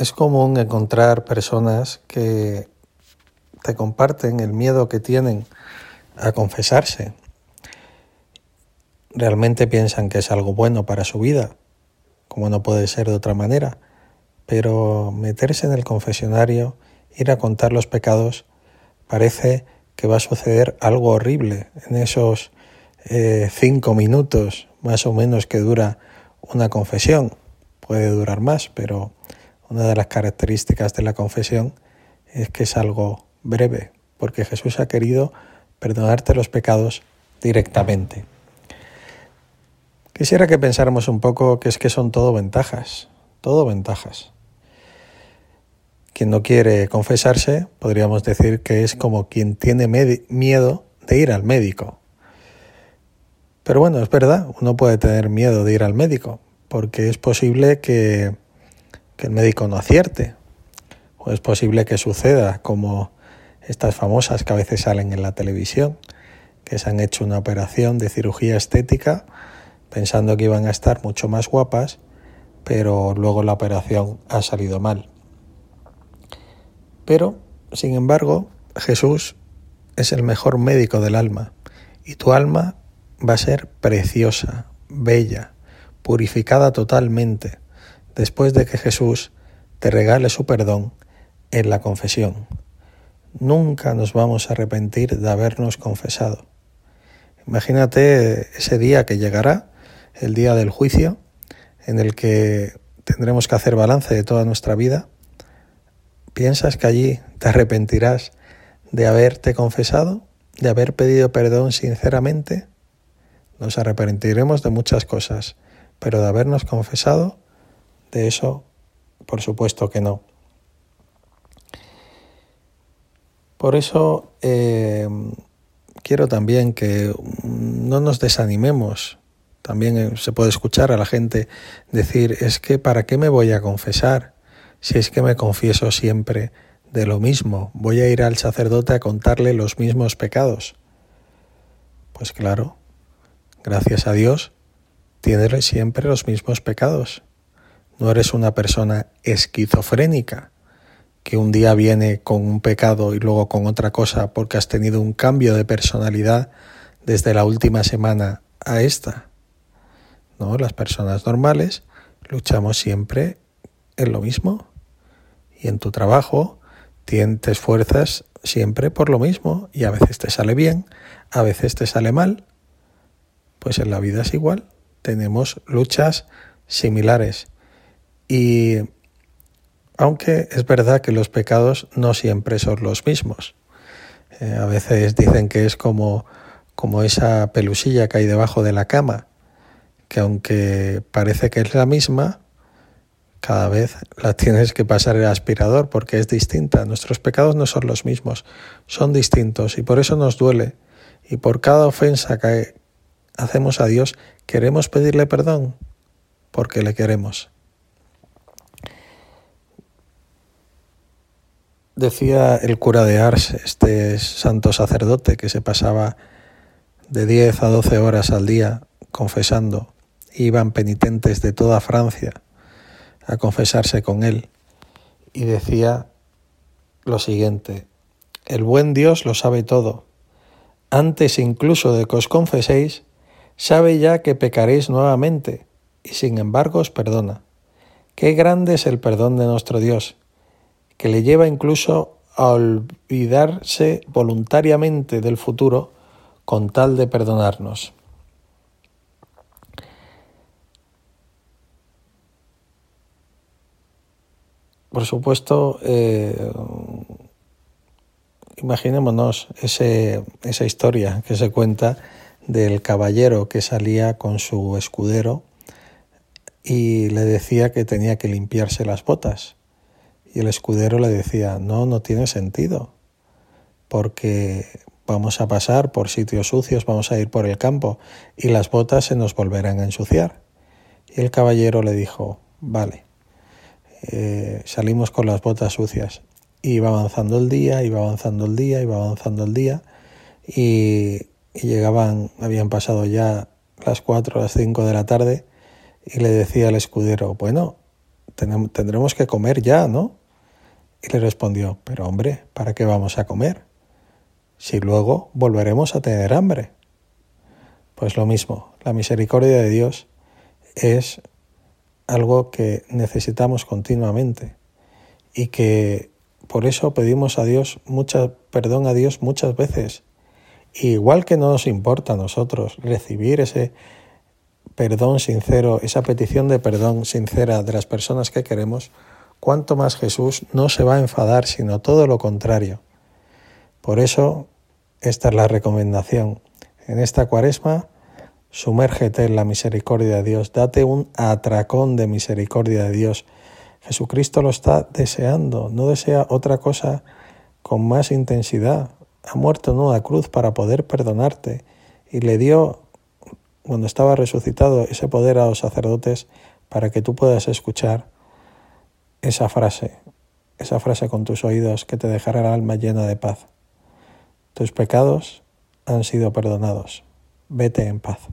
es común encontrar personas que te comparten el miedo que tienen a confesarse. Realmente piensan que es algo bueno para su vida, como no puede ser de otra manera, pero meterse en el confesionario, ir a contar los pecados, parece que va a suceder algo horrible en esos eh, cinco minutos más o menos que dura una confesión. Puede durar más, pero una de las características de la confesión es que es algo breve, porque Jesús ha querido perdonarte los pecados directamente. Quisiera que pensáramos un poco que es que son todo ventajas, todo ventajas. Quien no quiere confesarse, podríamos decir que es como quien tiene miedo de ir al médico. Pero bueno, es verdad, uno puede tener miedo de ir al médico, porque es posible que, que el médico no acierte, o es posible que suceda como estas famosas que a veces salen en la televisión, que se han hecho una operación de cirugía estética pensando que iban a estar mucho más guapas, pero luego la operación ha salido mal. Pero, sin embargo, Jesús es el mejor médico del alma y tu alma va a ser preciosa, bella, purificada totalmente después de que Jesús te regale su perdón en la confesión. Nunca nos vamos a arrepentir de habernos confesado. Imagínate ese día que llegará, el día del juicio, en el que tendremos que hacer balance de toda nuestra vida ¿Piensas que allí te arrepentirás de haberte confesado, de haber pedido perdón sinceramente? Nos arrepentiremos de muchas cosas, pero de habernos confesado, de eso, por supuesto que no. Por eso eh, quiero también que no nos desanimemos. También eh, se puede escuchar a la gente decir, es que ¿para qué me voy a confesar? si es que me confieso siempre de lo mismo, voy a ir al sacerdote a contarle los mismos pecados. Pues claro, gracias a Dios, tienes siempre los mismos pecados. No eres una persona esquizofrénica que un día viene con un pecado y luego con otra cosa porque has tenido un cambio de personalidad desde la última semana a esta. No, las personas normales luchamos siempre en lo mismo y en tu trabajo te esfuerzas siempre por lo mismo y a veces te sale bien, a veces te sale mal. Pues en la vida es igual, tenemos luchas similares y aunque es verdad que los pecados no siempre son los mismos. Eh, a veces dicen que es como, como esa pelusilla que hay debajo de la cama, que aunque parece que es la misma, cada vez la tienes que pasar el aspirador porque es distinta. Nuestros pecados no son los mismos, son distintos y por eso nos duele. Y por cada ofensa que hacemos a Dios, queremos pedirle perdón porque le queremos. Decía el cura de Ars, este santo sacerdote que se pasaba de 10 a 12 horas al día confesando, iban penitentes de toda Francia a confesarse con él y decía lo siguiente, el buen Dios lo sabe todo. Antes incluso de que os confeséis, sabe ya que pecaréis nuevamente y sin embargo os perdona. Qué grande es el perdón de nuestro Dios, que le lleva incluso a olvidarse voluntariamente del futuro con tal de perdonarnos. por supuesto, eh, imaginémonos ese, esa historia que se cuenta del caballero que salía con su escudero y le decía que tenía que limpiarse las botas. Y el escudero le decía, no, no tiene sentido, porque vamos a pasar por sitios sucios, vamos a ir por el campo y las botas se nos volverán a ensuciar. Y el caballero le dijo, vale. Eh, salimos con las botas sucias. Iba avanzando el día, iba avanzando el día, iba avanzando el día y, llegaban, habían pasado ya las 4, las 5 de la tarde y le decía al escudero, bueno, tendremos que comer ya, ¿no? Y le respondió, pero hombre, ¿para qué vamos a comer? Si luego volveremos a tener hambre. Pues lo mismo, la misericordia de Dios es algo que necesitamos continuamente y que por eso pedimos a Dios mucha, perdón a Dios muchas veces. igual que no nos importa a nosotros recibir ese perdón sincero, esa petición de perdón sincera de las personas que queremos, cuanto más Jesús no se va a enfadar, sino todo lo contrario. Por eso, esta es la recomendación. En esta cuaresma, sumérgete en la misericordia de Dios, date un atracón de misericordia de Dios Jesucristo lo está deseando, no desea otra cosa con más intensidad. Ha muerto en una cruz para poder perdonarte y le dio, cuando estaba resucitado, ese poder a los sacerdotes para que tú puedas escuchar esa frase, esa frase con tus oídos que te dejará el alma llena de paz. Tus pecados han sido perdonados. Vete en paz.